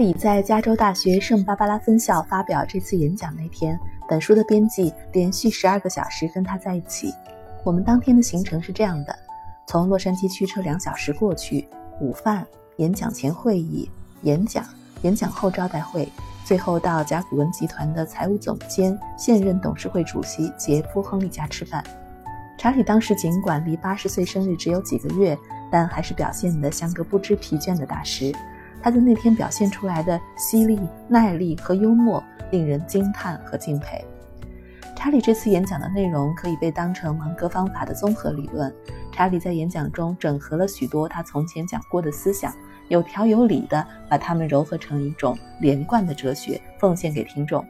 理在加州大学圣巴巴拉分校发表这次演讲那天，本书的编辑连续十二个小时跟他在一起。我们当天的行程是这样的：从洛杉矶驱车两小时过去，午饭、演讲前会议、演讲、演讲后招待会，最后到甲骨文集团的财务总监、现任董事会主席杰夫·亨利家吃饭。查理当时尽管离八十岁生日只有几个月，但还是表现得像个不知疲倦的大师。他在那天表现出来的犀利、耐力和幽默，令人惊叹和敬佩。查理这次演讲的内容可以被当成芒格方法的综合理论。查理在演讲中整合了许多他从前讲过的思想，有条有理地把它们糅合成一种连贯的哲学，奉献给听众。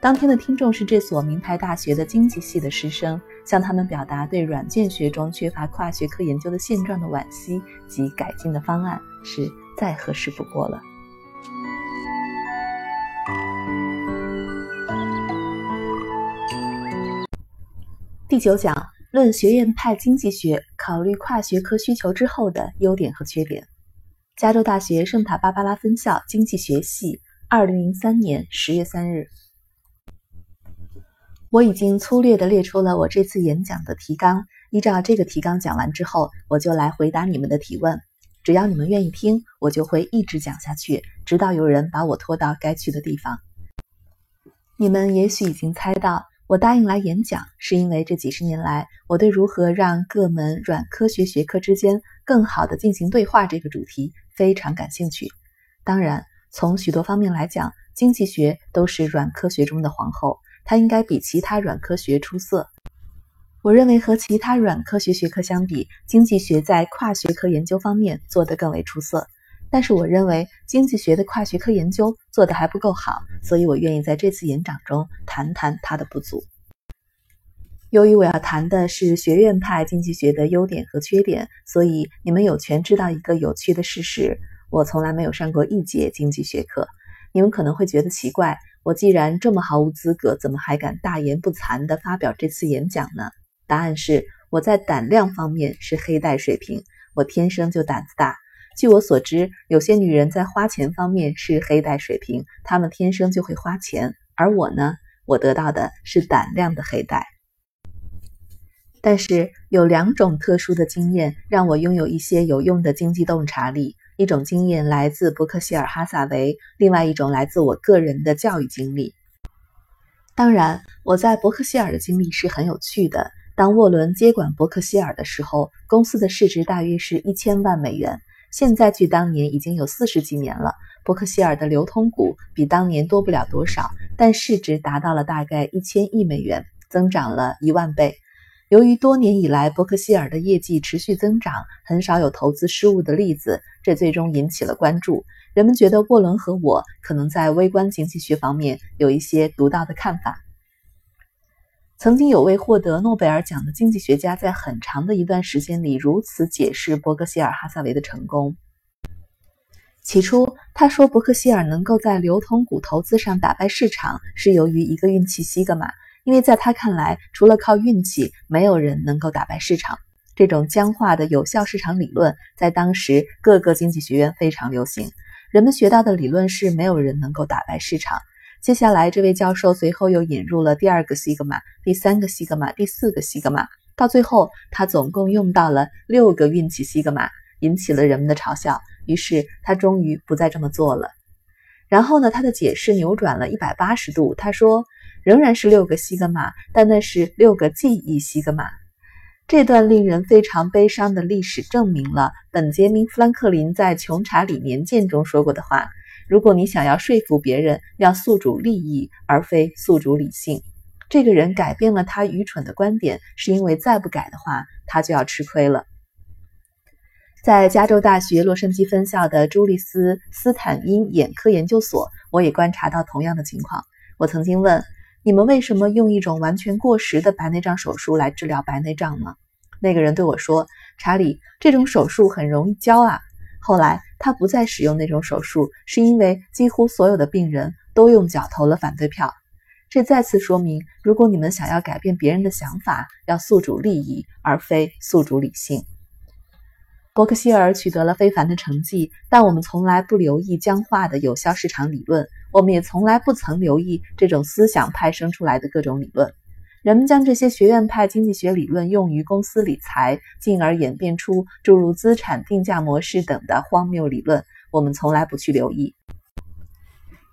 当天的听众是这所名牌大学的经济系的师生，向他们表达对软件学中缺乏跨学科研究的现状的惋惜及改进的方案是。再合适不过了。第九讲论学院派经济学考虑跨学科需求之后的优点和缺点。加州大学圣塔芭芭拉分校经济学系，二零零三年十月三日。我已经粗略的列出了我这次演讲的提纲，依照这个提纲讲完之后，我就来回答你们的提问。只要你们愿意听，我就会一直讲下去，直到有人把我拖到该去的地方。你们也许已经猜到，我答应来演讲，是因为这几十年来，我对如何让各门软科学学科之间更好地进行对话这个主题非常感兴趣。当然，从许多方面来讲，经济学都是软科学中的皇后，它应该比其他软科学出色。我认为和其他软科学学科相比，经济学在跨学科研究方面做得更为出色。但是，我认为经济学的跨学科研究做得还不够好，所以我愿意在这次演讲中谈谈它的不足。由于我要谈的是学院派经济学的优点和缺点，所以你们有权知道一个有趣的事实：我从来没有上过一节经济学课。你们可能会觉得奇怪，我既然这么毫无资格，怎么还敢大言不惭地发表这次演讲呢？答案是我在胆量方面是黑带水平，我天生就胆子大。据我所知，有些女人在花钱方面是黑带水平，她们天生就会花钱，而我呢，我得到的是胆量的黑带。但是有两种特殊的经验让我拥有一些有用的经济洞察力，一种经验来自伯克希尔哈萨维，另外一种来自我个人的教育经历。当然，我在伯克希尔的经历是很有趣的。当沃伦接管伯克希尔的时候，公司的市值大约是一千万美元。现在距当年已经有四十几年了，伯克希尔的流通股比当年多不了多少，但市值达到了大概一千亿美元，增长了一万倍。由于多年以来伯克希尔的业绩持续增长，很少有投资失误的例子，这最终引起了关注。人们觉得沃伦和我可能在微观经济学方面有一些独到的看法。曾经有位获得诺贝尔奖的经济学家，在很长的一段时间里如此解释伯克希尔哈萨维的成功。起初，他说伯克希尔能够在流通股投资上打败市场，是由于一个运气西格玛，因为在他看来，除了靠运气，没有人能够打败市场。这种僵化的有效市场理论在当时各个经济学院非常流行。人们学到的理论是，没有人能够打败市场。接下来，这位教授随后又引入了第二个西格玛、第三个西格玛、第四个西格玛，到最后，他总共用到了六个运气西格玛，引起了人们的嘲笑。于是，他终于不再这么做了。然后呢，他的解释扭转了一百八十度。他说，仍然是六个西格玛，但那是六个记忆西格玛。这段令人非常悲伤的历史证明了本杰明·富兰克林在《穷查理年鉴》中说过的话。如果你想要说服别人，要诉诸利益而非诉诸理性。这个人改变了他愚蠢的观点，是因为再不改的话，他就要吃亏了。在加州大学洛杉矶分校的朱利斯·斯坦因眼科研究所，我也观察到同样的情况。我曾经问：“你们为什么用一种完全过时的白内障手术来治疗白内障呢？”那个人对我说：“查理，这种手术很容易教啊。”后来他不再使用那种手术，是因为几乎所有的病人都用脚投了反对票。这再次说明，如果你们想要改变别人的想法，要诉诸利益而非诉诸理性。伯克希尔取得了非凡的成绩，但我们从来不留意僵化的有效市场理论，我们也从来不曾留意这种思想派生出来的各种理论。人们将这些学院派经济学理论用于公司理财，进而演变出诸如资产定价模式等的荒谬理论，我们从来不去留意。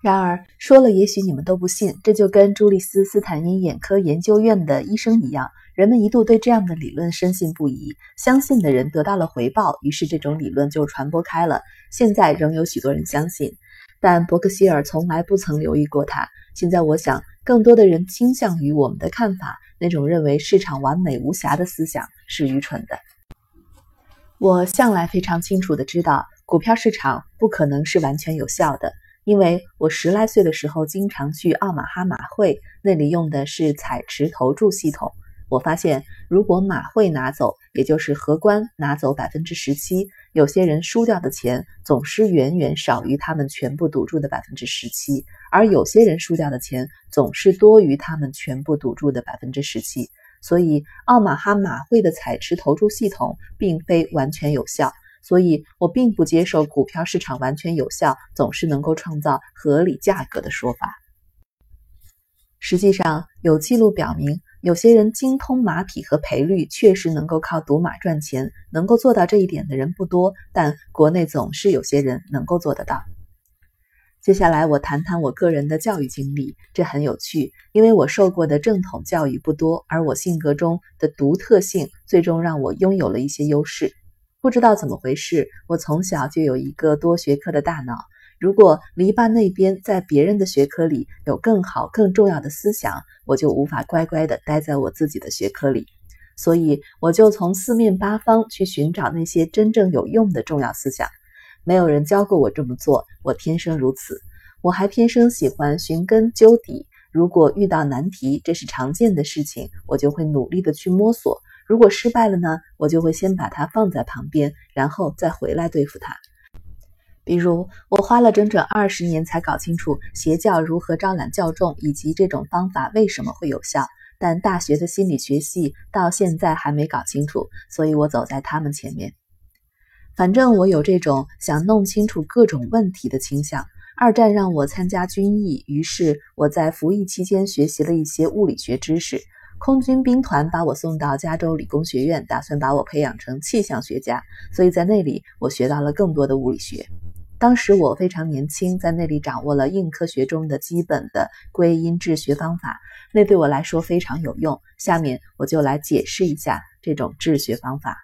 然而，说了也许你们都不信，这就跟朱利斯·斯坦因眼科研究院的医生一样。人们一度对这样的理论深信不疑，相信的人得到了回报，于是这种理论就传播开了。现在仍有许多人相信，但伯克希尔从来不曾留意过它。现在我想，更多的人倾向于我们的看法，那种认为市场完美无瑕的思想是愚蠢的。我向来非常清楚地知道，股票市场不可能是完全有效的，因为我十来岁的时候经常去奥马哈马会，那里用的是彩池投注系统。我发现，如果马会拿走，也就是荷官拿走百分之十七，有些人输掉的钱总是远远少于他们全部赌注的百分之十七，而有些人输掉的钱总是多于他们全部赌注的百分之十七。所以，奥马哈马会的彩池投注系统并非完全有效。所以我并不接受股票市场完全有效，总是能够创造合理价格的说法。实际上，有记录表明。有些人精通马匹和赔率，确实能够靠赌马赚钱。能够做到这一点的人不多，但国内总是有些人能够做得到。接下来，我谈谈我个人的教育经历，这很有趣，因为我受过的正统教育不多，而我性格中的独特性最终让我拥有了一些优势。不知道怎么回事，我从小就有一个多学科的大脑。如果篱笆那边在别人的学科里有更好、更重要的思想，我就无法乖乖地待在我自己的学科里。所以，我就从四面八方去寻找那些真正有用的重要思想。没有人教过我这么做，我天生如此。我还天生喜欢寻根究底。如果遇到难题，这是常见的事情，我就会努力地去摸索。如果失败了呢，我就会先把它放在旁边，然后再回来对付它。比如，我花了整整二十年才搞清楚邪教如何招揽教众，以及这种方法为什么会有效。但大学的心理学系到现在还没搞清楚，所以我走在他们前面。反正我有这种想弄清楚各种问题的倾向。二战让我参加军役，于是我在服役期间学习了一些物理学知识。空军兵团把我送到加州理工学院，打算把我培养成气象学家，所以在那里我学到了更多的物理学。当时我非常年轻，在那里掌握了硬科学中的基本的归因治学方法，那对我来说非常有用。下面我就来解释一下这种治学方法。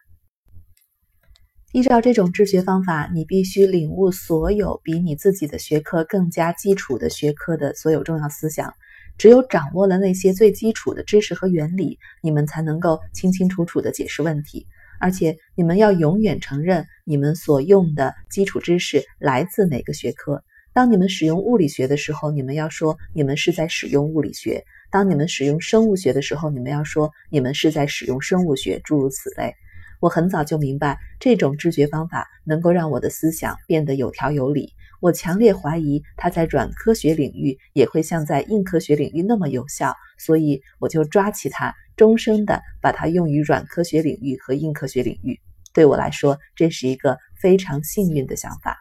依照这种治学方法，你必须领悟所有比你自己的学科更加基础的学科的所有重要思想。只有掌握了那些最基础的知识和原理，你们才能够清清楚楚地解释问题。而且你们要永远承认你们所用的基础知识来自哪个学科。当你们使用物理学的时候，你们要说你们是在使用物理学；当你们使用生物学的时候，你们要说你们是在使用生物学。诸如此类。我很早就明白，这种知觉方法能够让我的思想变得有条有理。我强烈怀疑它在软科学领域也会像在硬科学领域那么有效，所以我就抓起它。终生的把它用于软科学领域和硬科学领域，对我来说这是一个非常幸运的想法。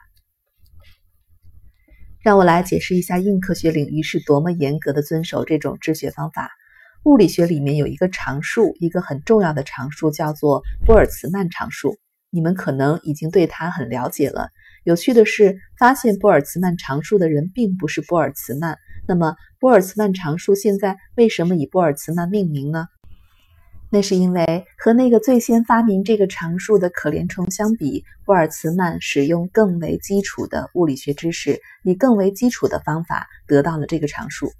让我来解释一下硬科学领域是多么严格的遵守这种治学方法。物理学里面有一个常数，一个很重要的常数叫做波尔茨曼常数。你们可能已经对它很了解了。有趣的是，发现波尔茨曼常数的人并不是波尔茨曼。那么，波尔茨曼常数现在为什么以波尔茨曼命名呢？那是因为和那个最先发明这个常数的可怜虫相比，波尔茨曼使用更为基础的物理学知识，以更为基础的方法得到了这个常数。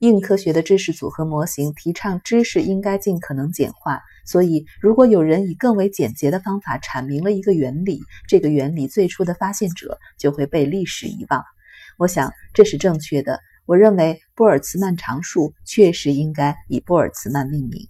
硬科学的知识组合模型提倡知识应该尽可能简化，所以如果有人以更为简洁的方法阐明了一个原理，这个原理最初的发现者就会被历史遗忘。我想这是正确的。我认为波尔茨曼常数确实应该以波尔茨曼命名。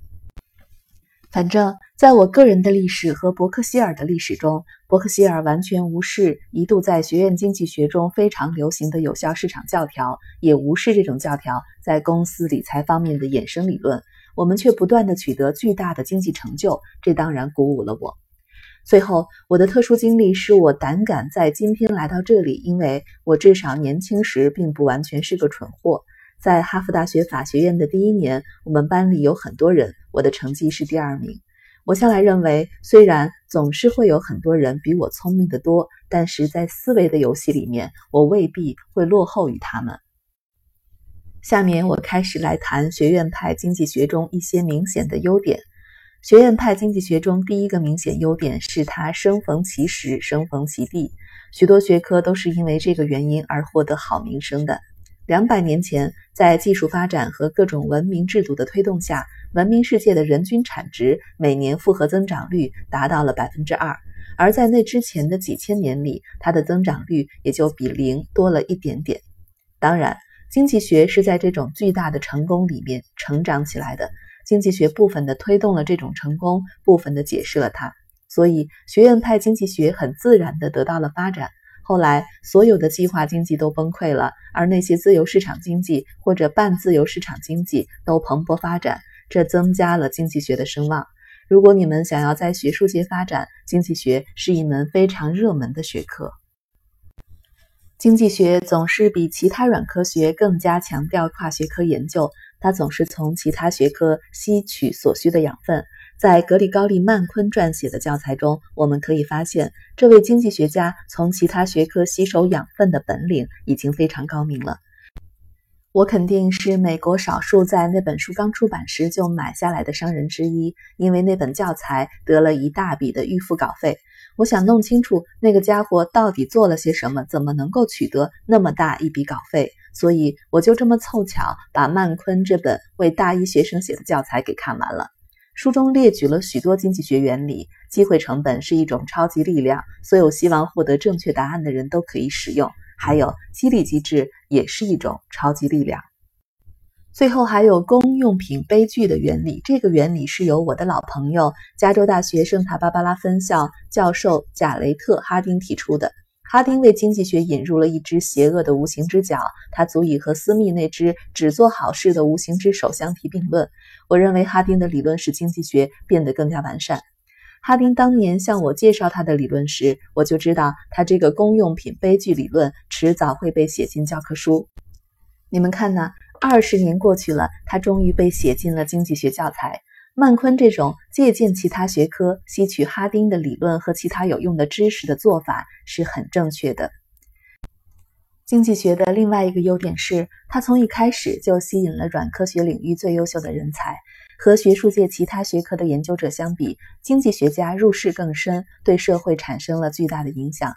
反正，在我个人的历史和伯克希尔的历史中，伯克希尔完全无视一度在学院经济学中非常流行的有效市场教条，也无视这种教条在公司理财方面的衍生理论。我们却不断的取得巨大的经济成就，这当然鼓舞了我。最后，我的特殊经历使我胆敢在今天来到这里，因为我至少年轻时并不完全是个蠢货。在哈佛大学法学院的第一年，我们班里有很多人，我的成绩是第二名。我向来认为，虽然总是会有很多人比我聪明得多，但是在思维的游戏里面，我未必会落后于他们。下面我开始来谈学院派经济学中一些明显的优点。学院派经济学中第一个明显优点是它生逢其时，生逢其地。许多学科都是因为这个原因而获得好名声的。两百年前，在技术发展和各种文明制度的推动下，文明世界的人均产值每年复合增长率达到了百分之二，而在那之前的几千年里，它的增长率也就比零多了一点点。当然，经济学是在这种巨大的成功里面成长起来的。经济学部分的推动了这种成功，部分的解释了它，所以学院派经济学很自然的得到了发展。后来，所有的计划经济都崩溃了，而那些自由市场经济或者半自由市场经济都蓬勃发展，这增加了经济学的声望。如果你们想要在学术界发展，经济学是一门非常热门的学科。经济学总是比其他软科学更加强调跨学科研究。它总是从其他学科吸取所需的养分。在格里高利·曼昆撰写的教材中，我们可以发现，这位经济学家从其他学科吸收养分的本领已经非常高明了。我肯定是美国少数在那本书刚出版时就买下来的商人之一，因为那本教材得了一大笔的预付稿费。我想弄清楚那个家伙到底做了些什么，怎么能够取得那么大一笔稿费。所以我就这么凑巧把曼昆这本为大一学生写的教材给看完了。书中列举了许多经济学原理，机会成本是一种超级力量，所有希望获得正确答案的人都可以使用。还有激励机制也是一种超级力量。最后还有公用品悲剧的原理，这个原理是由我的老朋友加州大学圣塔芭芭拉分校教授贾雷特·哈丁提出的。哈丁为经济学引入了一只邪恶的无形之脚，它足以和斯密那只只做好事的无形之手相提并论。我认为哈丁的理论使经济学变得更加完善。哈丁当年向我介绍他的理论时，我就知道他这个公用品悲剧理论迟早会被写进教科书。你们看呢？二十年过去了，他终于被写进了经济学教材。曼昆这种借鉴其他学科、吸取哈丁的理论和其他有用的知识的做法是很正确的。经济学的另外一个优点是，它从一开始就吸引了软科学领域最优秀的人才。和学术界其他学科的研究者相比，经济学家入世更深，对社会产生了巨大的影响。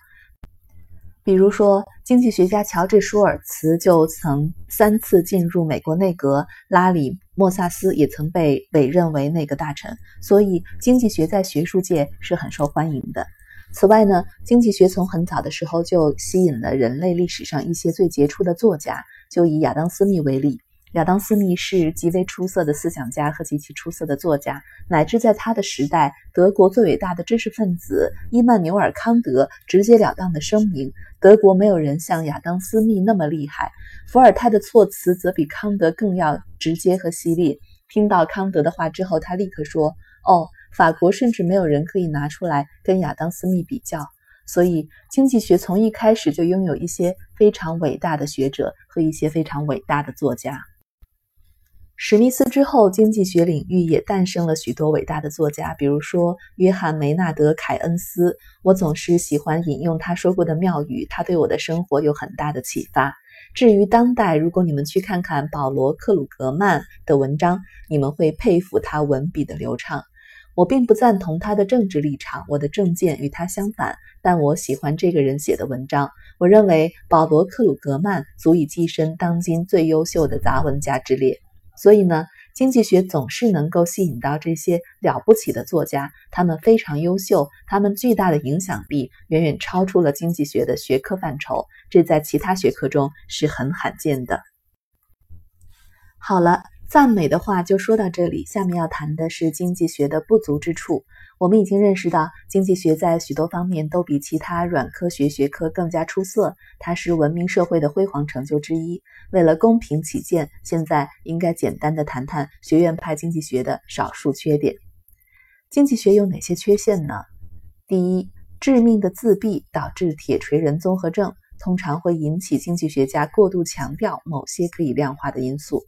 比如说，经济学家乔治·舒尔茨就曾三次进入美国内阁，拉里·莫萨斯也曾被委任为内阁大臣，所以经济学在学术界是很受欢迎的。此外呢，经济学从很早的时候就吸引了人类历史上一些最杰出的作家，就以亚当·斯密为例。亚当·斯密是极为出色的思想家和极其出色的作家，乃至在他的时代，德国最伟大的知识分子伊曼纽尔·康德直截了当地声明：德国没有人像亚当·斯密那么厉害。伏尔泰的措辞则比康德更要直接和犀利。听到康德的话之后，他立刻说：“哦，法国甚至没有人可以拿出来跟亚当·斯密比较。”所以，经济学从一开始就拥有一些非常伟大的学者和一些非常伟大的作家。史密斯之后，经济学领域也诞生了许多伟大的作家，比如说约翰·梅纳德·凯恩斯。我总是喜欢引用他说过的妙语，他对我的生活有很大的启发。至于当代，如果你们去看看保罗·克鲁格曼的文章，你们会佩服他文笔的流畅。我并不赞同他的政治立场，我的政见与他相反，但我喜欢这个人写的文章。我认为保罗·克鲁格曼足以跻身当今最优秀的杂文家之列。所以呢，经济学总是能够吸引到这些了不起的作家，他们非常优秀，他们巨大的影响力远远超出了经济学的学科范畴，这在其他学科中是很罕见的。好了，赞美的话就说到这里，下面要谈的是经济学的不足之处。我们已经认识到，经济学在许多方面都比其他软科学学科更加出色，它是文明社会的辉煌成就之一。为了公平起见，现在应该简单的谈谈学院派经济学的少数缺点。经济学有哪些缺陷呢？第一，致命的自闭导致铁锤人综合症，通常会引起经济学家过度强调某些可以量化的因素。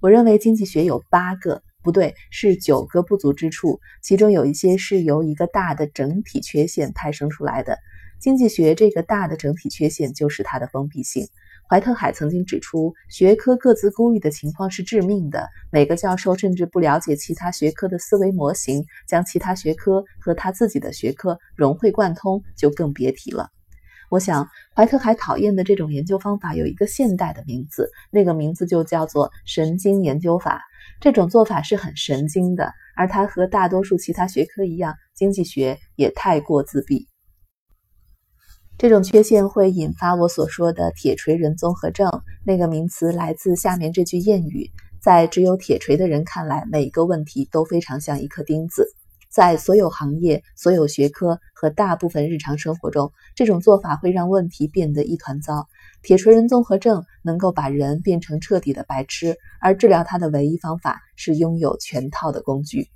我认为经济学有八个不对，是九个不足之处，其中有一些是由一个大的整体缺陷派生出来的。经济学这个大的整体缺陷就是它的封闭性。怀特海曾经指出，学科各自孤立的情况是致命的。每个教授甚至不了解其他学科的思维模型，将其他学科和他自己的学科融会贯通，就更别提了。我想，怀特海讨厌的这种研究方法有一个现代的名字，那个名字就叫做神经研究法。这种做法是很神经的，而它和大多数其他学科一样，经济学也太过自闭。这种缺陷会引发我所说的“铁锤人综合症”。那个名词来自下面这句谚语：在只有铁锤的人看来，每个问题都非常像一颗钉子。在所有行业、所有学科和大部分日常生活中，这种做法会让问题变得一团糟。铁锤人综合症能够把人变成彻底的白痴，而治疗他的唯一方法是拥有全套的工具。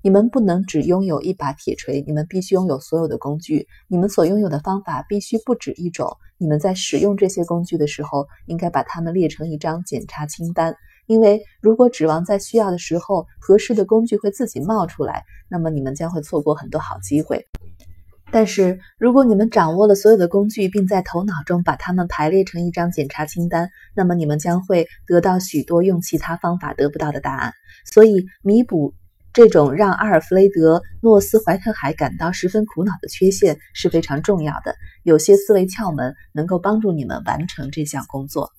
你们不能只拥有一把铁锤，你们必须拥有所有的工具。你们所拥有的方法必须不止一种。你们在使用这些工具的时候，应该把它们列成一张检查清单。因为如果指望在需要的时候合适的工具会自己冒出来，那么你们将会错过很多好机会。但是如果你们掌握了所有的工具，并在头脑中把它们排列成一张检查清单，那么你们将会得到许多用其他方法得不到的答案。所以弥补。这种让阿尔弗雷德·诺斯怀特海感到十分苦恼的缺陷是非常重要的。有些思维窍门能够帮助你们完成这项工作。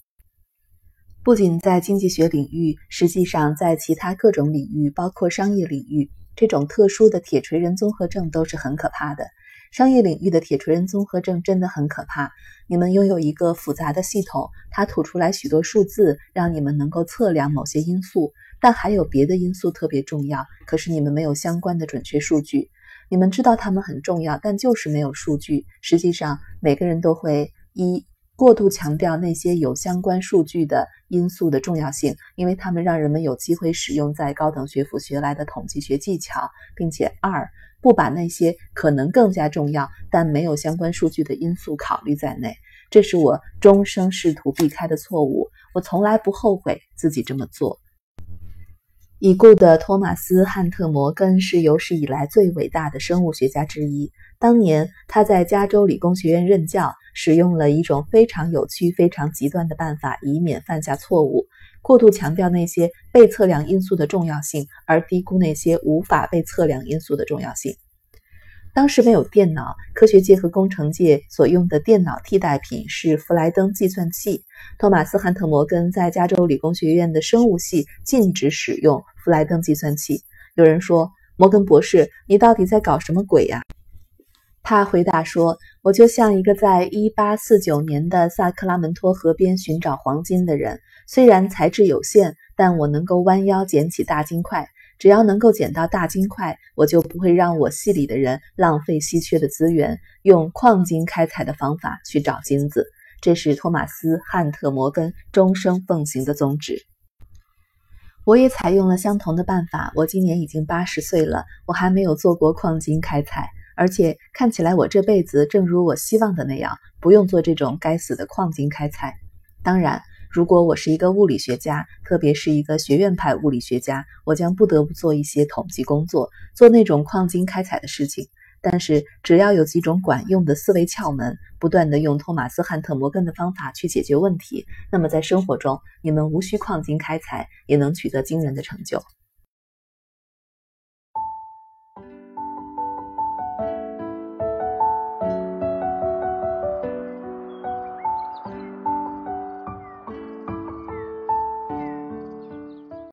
不仅在经济学领域，实际上在其他各种领域，包括商业领域，这种特殊的铁锤人综合症都是很可怕的。商业领域的铁锤人综合症真的很可怕。你们拥有一个复杂的系统，它吐出来许多数字，让你们能够测量某些因素。但还有别的因素特别重要，可是你们没有相关的准确数据。你们知道它们很重要，但就是没有数据。实际上，每个人都会一过度强调那些有相关数据的因素的重要性，因为他们让人们有机会使用在高等学府学来的统计学技巧，并且二不把那些可能更加重要但没有相关数据的因素考虑在内。这是我终生试图避开的错误。我从来不后悔自己这么做。已故的托马斯·汉特·摩根是有史以来最伟大的生物学家之一。当年他在加州理工学院任教，使用了一种非常有趣、非常极端的办法，以免犯下错误：过度强调那些被测量因素的重要性，而低估那些无法被测量因素的重要性。当时没有电脑，科学界和工程界所用的电脑替代品是弗莱登计算器。托马斯·汉特·摩根在加州理工学院的生物系禁止使用弗莱登计算器。有人说：“摩根博士，你到底在搞什么鬼呀？”他回答说：“我就像一个在1849年的萨克拉门托河边寻找黄金的人，虽然材质有限，但我能够弯腰捡起大金块。”只要能够捡到大金块，我就不会让我系里的人浪费稀缺的资源，用矿金开采的方法去找金子。这是托马斯·汉特·摩根终生奉行的宗旨。我也采用了相同的办法。我今年已经八十岁了，我还没有做过矿金开采，而且看起来我这辈子正如我希望的那样，不用做这种该死的矿金开采。当然。如果我是一个物理学家，特别是一个学院派物理学家，我将不得不做一些统计工作，做那种矿金开采的事情。但是，只要有几种管用的思维窍门，不断的用托马斯·汉特·摩根的方法去解决问题，那么在生活中，你们无需矿金开采，也能取得惊人的成就。